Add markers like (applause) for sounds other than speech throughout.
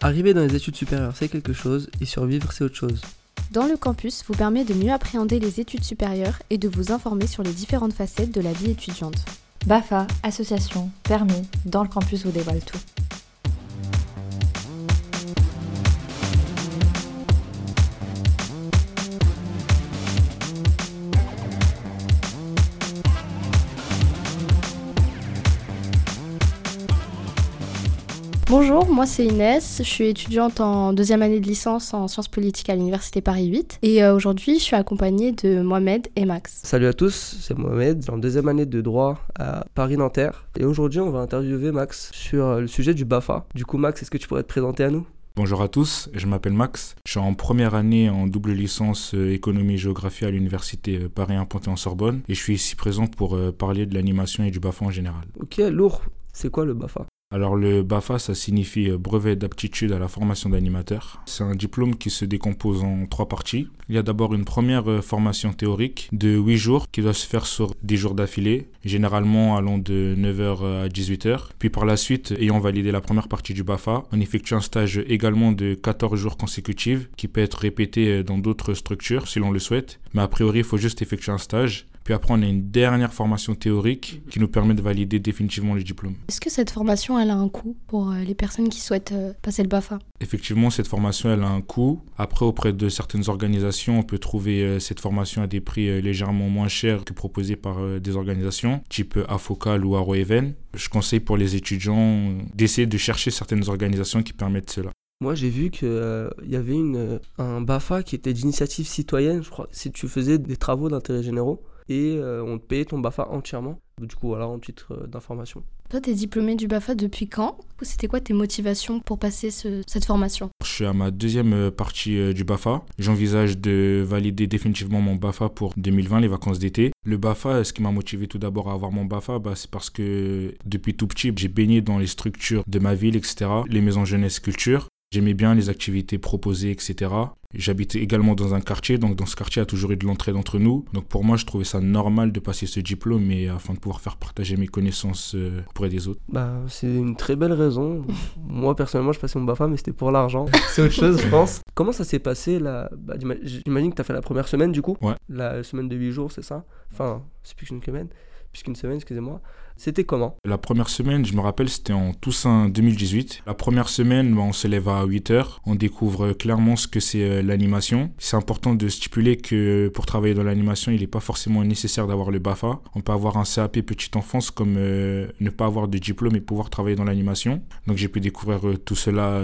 Arriver dans les études supérieures, c'est quelque chose, et survivre, c'est autre chose. Dans le campus vous permet de mieux appréhender les études supérieures et de vous informer sur les différentes facettes de la vie étudiante. BAFA, association, permis, dans le campus vous dévoile tout. Bonjour, moi c'est Inès, je suis étudiante en deuxième année de licence en sciences politiques à l'Université Paris 8 et euh, aujourd'hui je suis accompagnée de Mohamed et Max. Salut à tous, c'est Mohamed, en deuxième année de droit à Paris-Nanterre. Et aujourd'hui on va interviewer Max sur euh, le sujet du BAFA. Du coup Max, est-ce que tu pourrais te présenter à nous? Bonjour à tous, je m'appelle Max. Je suis en première année en double licence euh, économie et géographie à l'université Paris 1 Panthéon-Sorbonne et je suis ici présent pour parler de l'animation et du BAFA en général. Ok, lourd. C'est quoi le BAFA alors le BAFA, ça signifie euh, brevet d'aptitude à la formation d'animateur. C'est un diplôme qui se décompose en trois parties. Il y a d'abord une première euh, formation théorique de 8 jours qui doit se faire sur 10 jours d'affilée, généralement allant de 9h à 18h. Puis par la suite, ayant validé la première partie du BAFA, on effectue un stage également de 14 jours consécutifs qui peut être répété euh, dans d'autres structures si l'on le souhaite. Mais a priori, il faut juste effectuer un stage. Puis après, on a une dernière formation théorique qui nous permet de valider définitivement le diplôme. Est-ce que cette formation, elle a un coût pour euh, les personnes qui souhaitent euh, passer le BAFA? Effectivement, cette formation, elle a un coût. Après, auprès de certaines organisations, on peut trouver euh, cette formation à des prix légèrement moins chers que proposés par des organisations, type Afocal ou Aroeven. Je conseille pour les étudiants d'essayer de chercher certaines organisations qui permettent cela. Moi, j'ai vu qu'il y avait une, un BAFA qui était d'initiative citoyenne, je crois, si tu faisais des travaux d'intérêt généraux et euh, on te payait ton BAFA entièrement. Du coup, voilà, en titre euh, d'information. Toi, t'es diplômé du BAFA depuis quand? C'était quoi tes motivations pour passer cette formation? Je suis à ma deuxième euh, partie du BAFA. J'envisage de valider définitivement mon BAFA pour 2020, les vacances d'été. Le BAFA, ce qui m'a motivé tout d'abord à avoir mon BAFA, bah, c'est parce que depuis tout petit, j'ai baigné dans les structures de ma ville, etc. Les maisons jeunesse culture. J'aimais bien les activités proposées, etc. J'habitais également dans un quartier, donc dans ce quartier, il y a toujours eu de l'entraide entre nous. Donc pour moi, je trouvais ça normal de passer ce diplôme et afin de pouvoir faire partager mes connaissances euh, auprès des autres. Bah, c'est une très belle raison. (laughs) moi, personnellement, je passais mon BAFA, mais c'était pour l'argent. (laughs) c'est autre chose, je pense. Comment ça s'est passé là bah, J'imagine que tu as fait la première semaine, du coup Ouais. La semaine de 8 jours, c'est ça? Enfin, c'est plus qu'une semaine. Plus qu'une semaine, excusez-moi. C'était comment La première semaine, je me rappelle, c'était en Toussaint 2018. La première semaine, on se lève à 8 heures. On découvre clairement ce que c'est euh, l'animation. C'est important de stipuler que pour travailler dans l'animation, il n'est pas forcément nécessaire d'avoir le BAFA. On peut avoir un CAP petite enfance comme euh, ne pas avoir de diplôme et pouvoir travailler dans l'animation. Donc j'ai pu découvrir euh, tout cela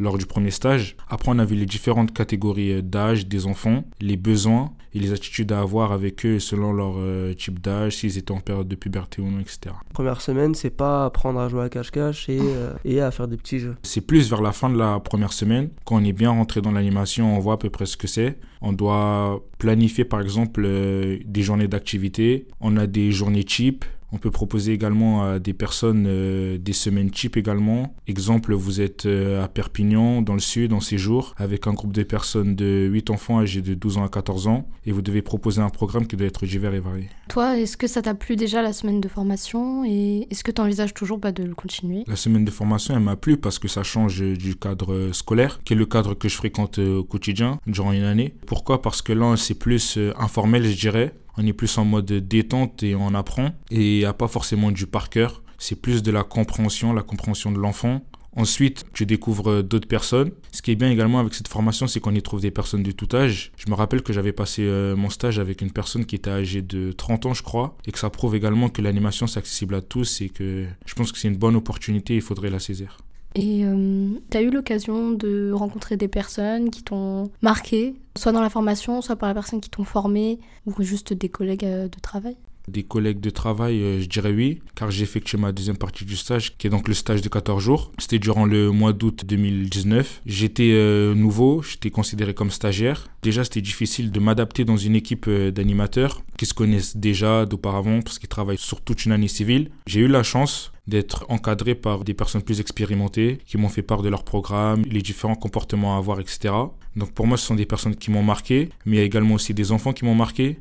lors du premier stage. Après, on a vu les différentes catégories d'âge des enfants, les besoins et les attitudes à avoir avec eux selon leur type d'âge, s'ils étaient en période de puberté ou non, etc. Première semaine, c'est pas apprendre à jouer à cache-cache et, euh, et, à faire des petits jeux. C'est plus vers la fin de la première semaine, quand on est bien rentré dans l'animation, on voit à peu près ce que c'est. On doit planifier par exemple euh, des journées d'activité, on a des journées types, on peut proposer également à des personnes euh, des semaines type également. Exemple, vous êtes euh, à Perpignan, dans le sud, en séjour, avec un groupe de personnes de 8 enfants âgés de 12 ans à 14 ans, et vous devez proposer un programme qui doit être divers et varié. Toi, est-ce que ça t'a plu déjà la semaine de formation, et est-ce que tu envisages toujours pas de le continuer? La semaine de formation, elle m'a plu parce que ça change du cadre scolaire, qui est le cadre que je fréquente euh, au quotidien durant une année. Pourquoi? Parce que là, c'est plus informel, je dirais on est plus en mode détente et on apprend. Et il n'y a pas forcément du par cœur. C'est plus de la compréhension, la compréhension de l'enfant. Ensuite, tu découvres d'autres personnes. Ce qui est bien également avec cette formation, c'est qu'on y trouve des personnes de tout âge. Je me rappelle que j'avais passé euh, mon stage avec une personne qui était âgée de 30 ans, je crois, et que ça prouve également que l'animation, c'est accessible à tous et que je pense que c'est une bonne opportunité, il faudrait la saisir. Et euh, tu as eu l'occasion de rencontrer des personnes qui t'ont marqué, soit dans la formation, soit par les personnes qui t'ont formé, ou juste des collègues euh, de travail? Des collègues de travail, euh, je dirais oui, car j'ai effectué ma deuxième partie du stage, qui est donc le stage de 14 jours. C'était durant le mois d'août 2019. J'étais nouveau, j'étais considéré comme stagiaire. Déjà, c'était difficile de m'adapter dans une équipe d'animateurs qui se connaissent déjà d'auparavant, parce qu'ils travaillent sur toute une année civile. J'ai eu la chance d'être encadré par des personnes plus expérimentées qui m'ont fait part de leur programme, les différents comportements à avoir, etc. Donc pour moi, ce sont des personnes qui m'ont marqué, mais il y a également aussi des enfants qui m'ont marqué.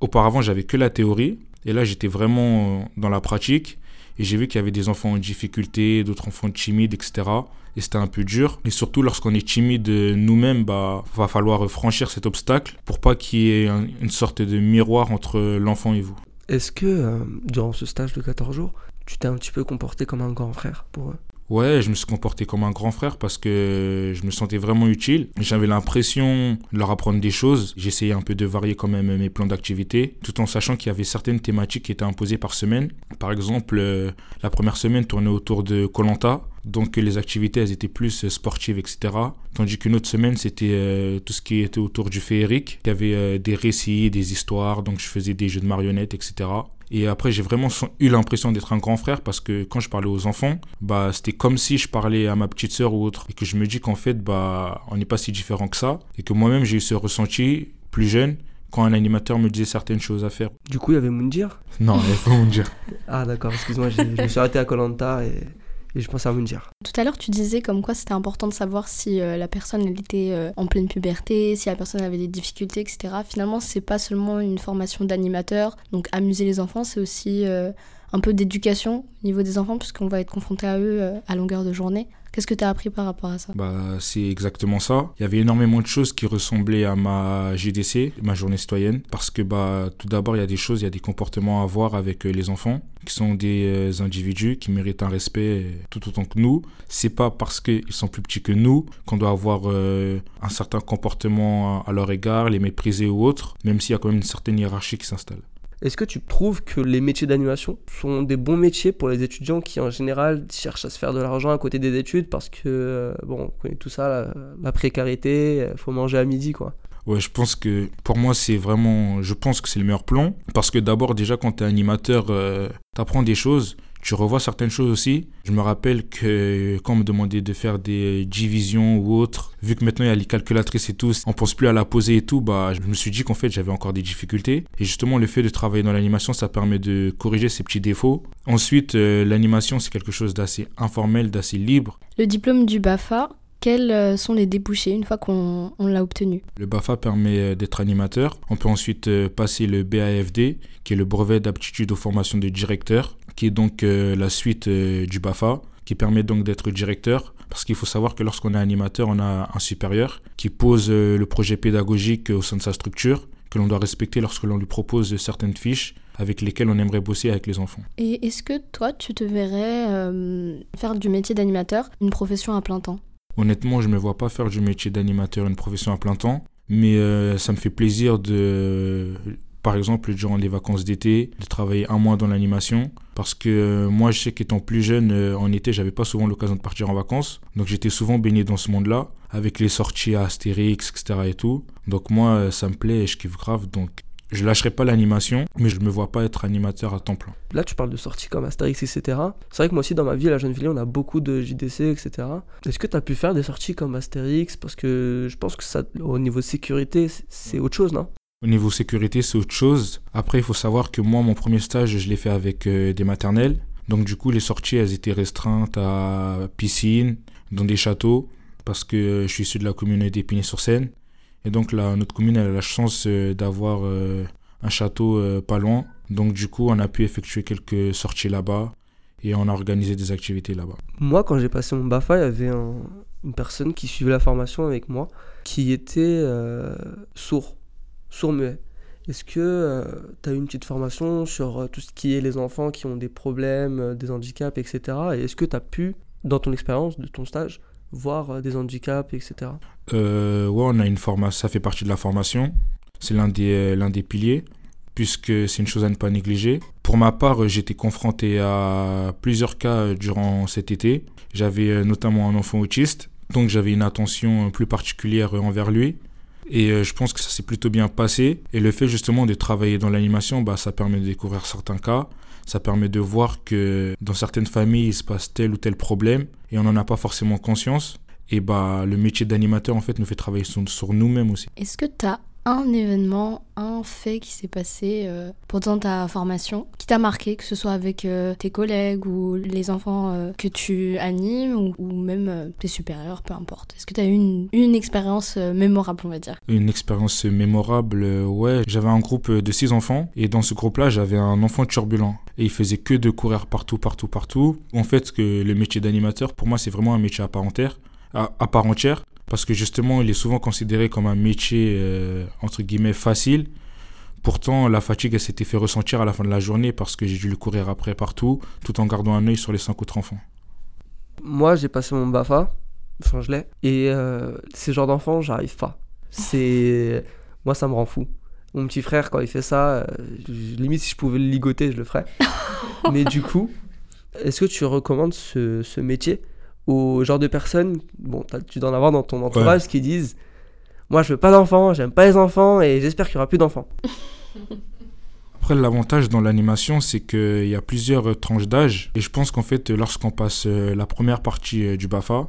Auparavant, j'avais que la théorie, et là, j'étais vraiment dans la pratique. Et j'ai vu qu'il y avait des enfants en difficulté, d'autres enfants timides, etc. Et c'était un peu dur. Et surtout, lorsqu'on est timide nous-mêmes, bah, va falloir franchir cet obstacle pour pas qu'il y ait une sorte de miroir entre l'enfant et vous. Est-ce que, euh, durant ce stage de 14 jours, tu t'es un petit peu comporté comme un grand frère pour eux? Ouais, je me suis comporté comme un grand frère parce que je me sentais vraiment utile. J'avais l'impression de leur apprendre des choses. J'essayais un peu de varier quand même mes plans d'activité, tout en sachant qu'il y avait certaines thématiques qui étaient imposées par semaine. Par exemple, euh, la première semaine tournait autour de Colanta. Donc les activités, elles étaient plus sportives, etc. Tandis qu'une autre semaine, c'était euh, tout ce qui était autour du féerique. Il y avait euh, des récits, des histoires, donc je faisais des jeux de marionnettes, etc. Et après, j'ai vraiment eu l'impression d'être un grand frère parce que quand je parlais aux enfants, bah, c'était comme si je parlais à ma petite sœur ou autre. Et que je me dis qu'en fait, bah, on n'est pas si différent que ça. Et que moi-même, j'ai eu ce ressenti plus jeune quand un animateur me disait certaines choses à faire. Du coup, il y avait Moundir Non, il n'y avait pas Moundir. (laughs) ah, d'accord, excuse-moi, je me suis arrêté à Colanta et et je pense à dire. Tout à l'heure, tu disais comme quoi c'était important de savoir si euh, la personne était euh, en pleine puberté, si la personne avait des difficultés, etc. Finalement, c'est pas seulement une formation d'animateur, donc amuser les enfants, c'est aussi euh, un peu d'éducation au niveau des enfants, puisqu'on va être confronté à eux à longueur de journée. Qu'est-ce que tu as appris par rapport à ça bah, C'est exactement ça. Il y avait énormément de choses qui ressemblaient à ma GDC, ma journée citoyenne, parce que bah, tout d'abord, il y a des choses, il y a des comportements à avoir avec euh, les enfants, qui sont des euh, individus qui méritent un respect euh, tout autant que nous. C'est pas parce qu'ils sont plus petits que nous qu'on doit avoir un certain comportement à leur égard, les mépriser ou autre, même s'il y a quand même une certaine hiérarchie qui s'installe. Est-ce que tu trouves que les métiers d'animation sont des bons métiers pour les étudiants qui en général cherchent à se faire de l'argent à côté des études parce que, euh, bon, on connaît tout ça, la, précarité, euh, faut manger à midi, quoi? Ouais, je pense que pour moi, c'est vraiment. Je pense que c'est le meilleur plan. Parce que d'abord, déjà, quand tu es animateur, euh, tu apprends des choses tu revois certaines choses aussi. Je me rappelle que quand on me demandait de faire des divisions ou autres, vu que maintenant il y a les calculatrices et tout, on pense plus à la poser et tout, bah, je me suis dit qu'en fait j'avais encore des difficultés. Et justement, le fait de travailler dans l'animation, ça permet de corriger ces petits défauts. Ensuite, euh, l'animation, c'est quelque chose d'assez informel, d'assez libre. Le diplôme du BAFA, quels euh, sont les débouchés une fois qu'on l'a obtenu Le BAFA permet euh, d'être animateur. On peut ensuite passer le BAFD, qui est le brevet d'aptitude aux formations de directeur qui est donc euh, la suite euh, du BAFA, qui permet donc d'être directeur. Parce qu'il faut savoir que lorsqu'on est animateur, on a un supérieur qui pose euh, le projet pédagogique au sein de sa structure, que l'on doit respecter lorsque l'on lui propose certaines fiches avec lesquelles on aimerait bosser avec les enfants. Et est-ce que toi, tu te verrais faire du métier d'animateur une profession à plein temps? Honnêtement, je ne me vois pas faire du métier d'animateur une profession à plein temps, mais ça me fait plaisir de par exemple durant les vacances d'été, de travailler un mois dans l'animation. Parce que euh, moi, je sais qu'étant plus jeune, euh, en été, j'avais pas souvent l'occasion de partir en vacances. Donc j'étais souvent baigné dans ce monde-là, avec les sorties à Astérix, etc. et tout. Donc moi, euh, ça me plaît et je kiffe grave. Donc je lâcherai pas l'animation, mais je me vois pas être animateur à temps plein. Là, tu parles de sorties comme Astérix, etc. C'est vrai que moi aussi, dans ma vie, à la jeune ville, on a beaucoup de JDC, etc. Est-ce que tu as pu faire des sorties comme Astérix? Parce que je pense que ça, au niveau sécurité, c'est autre chose, non? Au niveau sécurité, c'est autre chose. Après, il faut savoir que moi, mon premier stage, je l'ai fait avec euh, des maternelles. Donc, du coup, les sorties, elles étaient restreintes à piscine, dans des châteaux, parce que euh, je suis issu de la communauté d'Épinay-sur-Seine. Et donc, notre commune a la chance euh, d'avoir un château pas loin. Donc, du coup, on a pu effectuer quelques sorties là-bas et on a organisé des activités là-bas. Moi, quand j'ai passé mon BAFA, il y avait une personne qui suivait la formation avec moi qui était sourd sourd-muet. Est-ce que euh, tu as eu une petite formation sur euh, tout ce qui est les enfants qui ont des problèmes, euh, des handicaps, etc. Et est-ce que tu as pu, dans ton expérience de ton stage, voir des handicaps, etc. Ouais, on a une formation, ça fait partie de la formation. C'est l'un des, l'un des piliers, puisque c'est une chose à ne pas négliger. Pour ma part, j'étais confronté à plusieurs cas durant cet été. J'avais notamment un enfant autiste, donc j'avais une attention plus particulière envers lui. Et euh, je pense que ça s'est plutôt bien passé. Et le fait justement de travailler dans l'animation, bah, ça permet de découvrir certains cas. Ça permet de voir que dans certaines familles, il se passe tel ou tel problème et on n'en a pas forcément conscience. Et bah, le métier d'animateur, en fait, nous fait travailler sur, nous-mêmes aussi. Est-ce que tu as un événement, un fait qui s'est passé euh, pendant ta formation, qui t'a marqué, que ce soit avec euh, tes collègues ou les enfants euh, que tu animes ou, même tes supérieurs, peu importe. Est-ce que tu as eu une, expérience mémorable, on va dire? Une expérience mémorable, ouais. J'avais un groupe de six enfants et dans ce groupe-là, j'avais un enfant turbulent et il faisait que de courir partout, partout, partout. En fait, que le métier d'animateur, pour moi, c'est vraiment un métier à part entière parce que justement, il est souvent considéré comme un métier, euh, entre guillemets, facile. Pourtant, la fatigue, elle s'était fait ressentir à la fin de la journée parce que j'ai dû le courir après partout, tout en gardant un œil sur les cinq autres enfants. Moi, j'ai passé mon BAFA, enfin je l'ai, et euh, ces genres d'enfants, j'arrive pas. C'est... Moi, ça me rend fou. Mon petit frère, quand il fait ça, euh, limite si je pouvais le ligoter, je le ferais. (laughs) Mais du coup, est-ce que tu recommandes ce, ce métier? Au genre de personnes, bon, tu dois en avoir dans ton entourage qui disent Moi, je veux pas d'enfants, j'aime pas les enfants et j'espère qu'il y aura plus d'enfants. (laughs) Après, l'avantage dans l'animation, c'est qu'il y a plusieurs tranches d'âge. Et je pense qu'en fait, lorsqu'on passe euh, la première partie euh, du BAFA,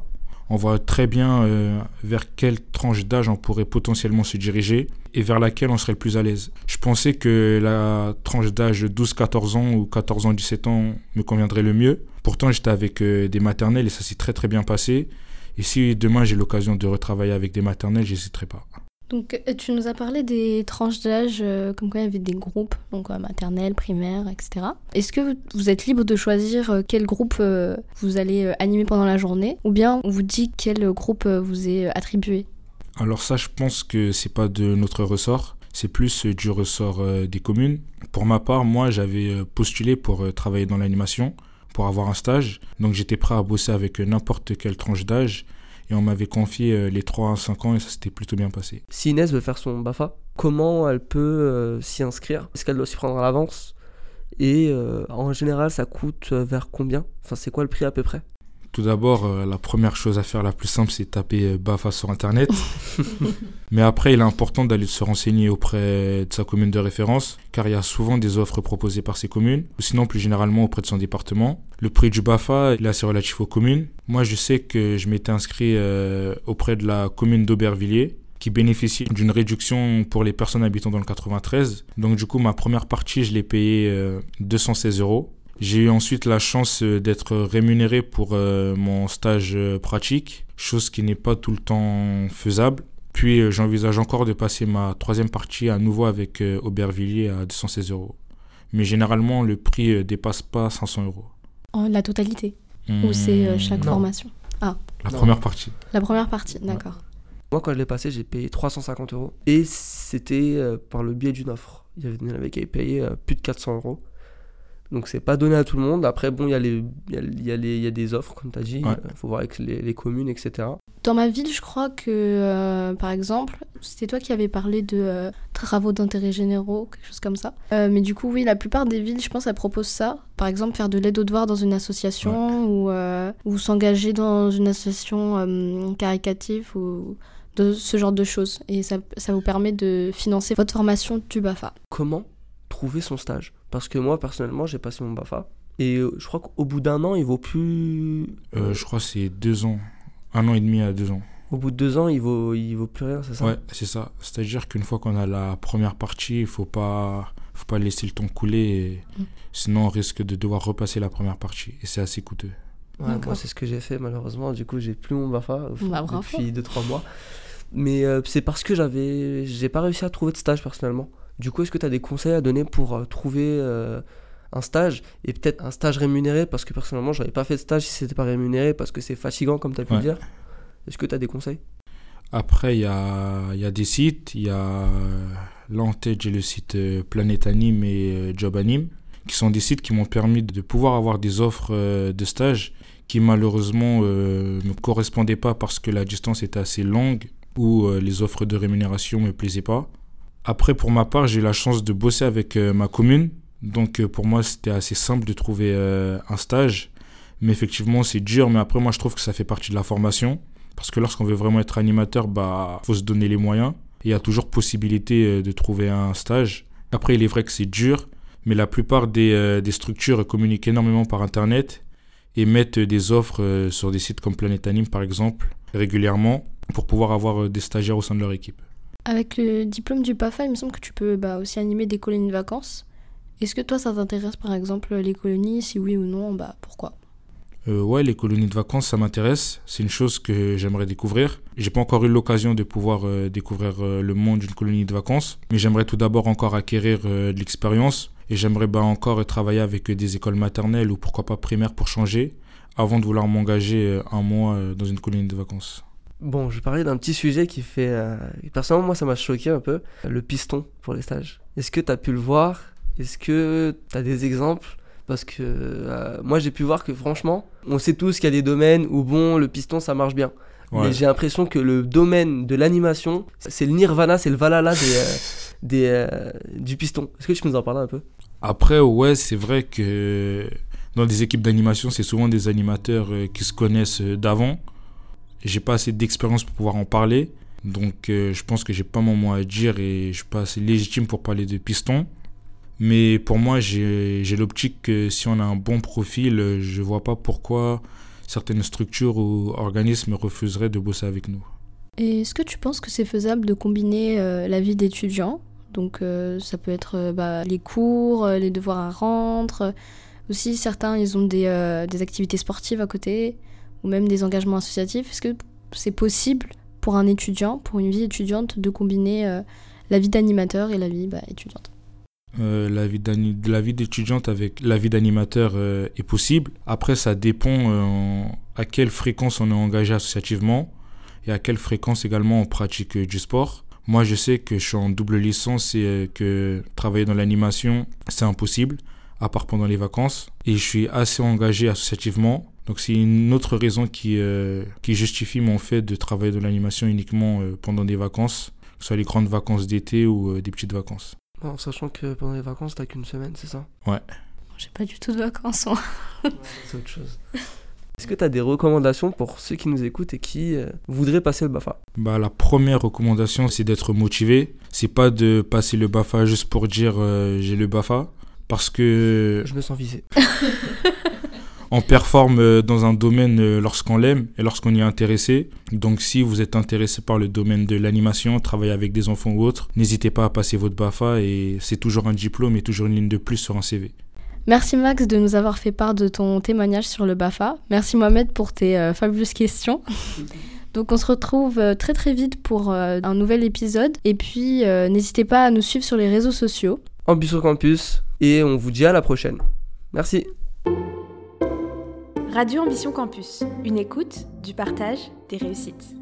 on voit très bien euh, vers quelle tranche d'âge on pourrait potentiellement se diriger et vers laquelle on serait le plus à l'aise. Je pensais que la tranche d'âge 12-14 ans ou 14 ans 17 ans me conviendrait le mieux. Pourtant, j'étais avec euh, des maternelles et ça s'est très très bien passé. Et si demain j'ai l'occasion de retravailler avec des maternelles, j'hésiterai pas. Donc, euh, tu nous as parlé des tranches d'âge, euh, comme quoi il y avait des groupes, donc maternelle, primaire, etc. Est-ce que vous êtes libre de choisir quel groupe vous allez animer pendant la journée, ou bien on vous dit quel groupe vous est attribué? Alors ça, je pense que c'est pas de notre ressort. C'est plus du ressort des communes. Pour ma part, moi, j'avais postulé pour travailler dans l'animation pour avoir un stage. Donc j'étais prêt à bosser avec n'importe quelle tranche d'âge. Et on m'avait confié euh, les 3 à 5 ans et ça s'était plutôt bien passé. Si Inès veut faire son BAFA, comment elle peut euh, s'y inscrire? Est-ce qu'elle doit s'y prendre à l'avance? Et euh, en général, ça coûte vers combien? Enfin, c'est quoi le prix à peu près? Tout d'abord, euh, la première chose à faire la plus simple, c'est taper euh, BAFA sur Internet. (laughs) Mais après, il est important d'aller se renseigner auprès de sa commune de référence, car il y a souvent des offres proposées par ces communes, ou sinon plus généralement auprès de son département. Le prix du BAFA, il est assez relatif aux communes. Moi, je sais que je m'étais inscrit euh, auprès de la commune d'Aubervilliers, qui bénéficie d'une réduction pour les personnes habitant dans le 93. Donc du coup, ma première partie, je l'ai payée 216 euros. J'ai eu ensuite la chance euh, d'être rémunéré pour euh, mon stage euh, pratique, chose qui n'est pas tout le temps faisable. Puis j'envisage encore de passer ma troisième partie à nouveau avec Aubervilliers à 216 euros. Mais généralement, le prix dépasse pas 500 euros. En la totalité? Ou c'est chaque formation? Ah. La première partie. La première partie, d'accord. Moi, quand je l'ai passé, j'ai payé 350 euros. Et c'était par le biais d'une offre. Il y avait qui avaient payé plus de 400 euros. Donc c'est pas donné à tout le monde. Après, bon, il y, a les, y, y, a les, y a des offres, comme tu as dit. Il faut voir avec les, les, communes, etc. Dans ma ville, je crois que, euh, par exemple, c'était toi qui avais parlé de euh, travaux d'intérêt généraux, quelque chose comme ça. Euh, mais du coup, oui, la plupart des villes, je pense, elles proposent ça. Par exemple, faire de l'aide aux devoirs dans une association ou, ou s'engager dans une association caricative ou de ce genre de choses. Et ça, ça vous permet de financer votre formation du BAFA. Comment trouver son stage parce que moi, personnellement, j'ai passé mon BAFA. Et euh, je crois qu'au bout d'un an, il vaut plus. Euh, je crois que c'est deux ans. Un an et demi à deux ans. Au bout de deux ans, il vaut, il vaut plus rien, c'est ça? Ouais, c'est ça. C'est-à-dire qu'une fois qu'on a la première partie, il faut pas, faut pas laisser le temps couler. Mm. Sinon, on risque de devoir repasser la première partie. Et c'est assez coûteux. Ouais, moi, c'est ce que j'ai fait, malheureusement. Du coup, j'ai plus mon BAFA bah, depuis deux, trois mois. Mais euh, c'est parce que j'avais, j'ai pas réussi à trouver de stage personnellement. Du coup, est-ce que tu as des conseils à donner pour euh, trouver euh, un stage et peut-être un stage rémunéré? Parce que personnellement, je n'avais pas fait de stage si c'était pas rémunéré parce que c'est fatigant, comme tu as pu le dire. Est-ce que tu as des conseils? Après, il y a, y a, des sites. Il y a là en tête, j'ai le site euh, Planète Anime et Job Anime, qui sont des sites qui m'ont permis de pouvoir avoir des offres de stage qui malheureusement ne me correspondaient pas parce que la distance était assez longue ou les offres de rémunération ne me plaisaient pas. Après, pour ma part, j'ai eu la chance de bosser avec euh, ma commune. Donc, euh, pour moi, c'était assez simple de trouver euh, un stage. Mais effectivement, c'est dur. Mais après, moi, je trouve que ça fait partie de la formation. Parce que lorsqu'on veut vraiment être animateur, bah, faut se donner les moyens. Il y a toujours possibilité de trouver un stage. Après, il est vrai que c'est dur. Mais la plupart des, des, structures communiquent énormément par Internet et mettent des offres sur des sites comme Planet Anime, par exemple, régulièrement, pour pouvoir avoir des stagiaires au sein de leur équipe. Avec le diplôme du PAFA, il me semble que tu peux bah, aussi animer des colonies de vacances. Est-ce que toi, ça t'intéresse par exemple les colonies? Si oui ou non, bah pourquoi? Euh, ouais, les colonies de vacances, ça m'intéresse. C'est une chose que j'aimerais découvrir. J'ai pas encore eu l'occasion de pouvoir euh, découvrir euh, le monde d'une colonie de vacances, mais j'aimerais tout d'abord encore acquérir de l'expérience et j'aimerais bah, encore travailler avec des écoles maternelles ou pourquoi pas primaires pour changer avant de vouloir m'engager un mois dans une colonie de vacances. Bon, je vais parler d'un petit sujet qui fait. personnellement, moi, ça m'a choqué un peu le piston pour les stages. Est-ce que tu as pu le voir? Est-ce que tu as des exemples? Parce que euh, moi j'ai pu voir que franchement, on sait tous qu'il y a des domaines où bon, le piston ça marche bien. Mais j'ai l'impression que le domaine de l'animation, c'est le nirvana, c'est le valhalla des, euh, (laughs) des euh, du piston. Est-ce que tu peux nous en parler un peu? Après, ouais, c'est vrai que dans des équipes d'animation, c'est souvent des animateurs qui se connaissent d'avant. J'ai pas assez d'expérience pour pouvoir en parler. Donc je pense que j'ai pas mon mot à dire et je suis pas assez légitime pour parler de piston. Mais pour moi, j'ai l'optique que si on a un bon profil, je vois pas pourquoi certaines structures ou organismes refuseraient de bosser avec nous. Et est-ce que tu penses que c'est faisable de combiner euh, la vie d'étudiant? Donc euh, ça peut être euh, bah, les cours, les devoirs à rendre. Aussi, certains, ils ont des activités sportives à côté ou même des engagements associatifs. Est-ce que c'est possible pour un étudiant, pour une vie étudiante, de combiner la vie d'animateur et la vie bah, étudiante? Euh, la vie d'étudiante avec la vie d'animateur euh, est possible. Après, ça dépend euh, à quelle fréquence on est engagé associativement et à quelle fréquence également on pratique du sport. Moi, je sais que je suis en double licence et que travailler dans l'animation, c'est impossible, à part pendant les vacances. Et je suis assez engagé associativement. Donc, c'est une autre raison qui, qui justifie mon fait de travailler dans l'animation uniquement pendant des vacances, que ce soit les grandes vacances d'été ou des petites vacances. En sachant que pendant les vacances, t'as qu'une semaine, c'est ça? Ouais. J'ai pas du tout de vacances. c'est autre chose. Est-ce que tu as des recommandations pour ceux qui nous écoutent et qui euh, voudraient passer le BAFA? Bah, La première recommandation, c'est d'être motivé. C'est pas de passer le BAFA juste pour dire euh, j'ai le BAFA. Parce que. Je me sens visé. (laughs) on performe euh, dans un domaine euh, lorsqu'on l'aime et lorsqu'on y est intéressé. Donc si vous êtes intéressé par le domaine de l'animation, travailler avec des enfants ou autres, n'hésitez pas à passer votre BAFA et c'est toujours un diplôme et toujours une ligne de plus sur un CV. Merci Max de nous avoir fait part de ton témoignage sur le BAFA. Merci Mohamed pour tes euh, fabuleuses questions. (laughs) Donc on se retrouve très très vite pour un nouvel épisode. Et puis n'hésitez pas à nous suivre sur les réseaux sociaux. Ambus au campus. Et on vous dit à la prochaine. Merci. Radio Ambition Campus, une écoute, du partage, des réussites.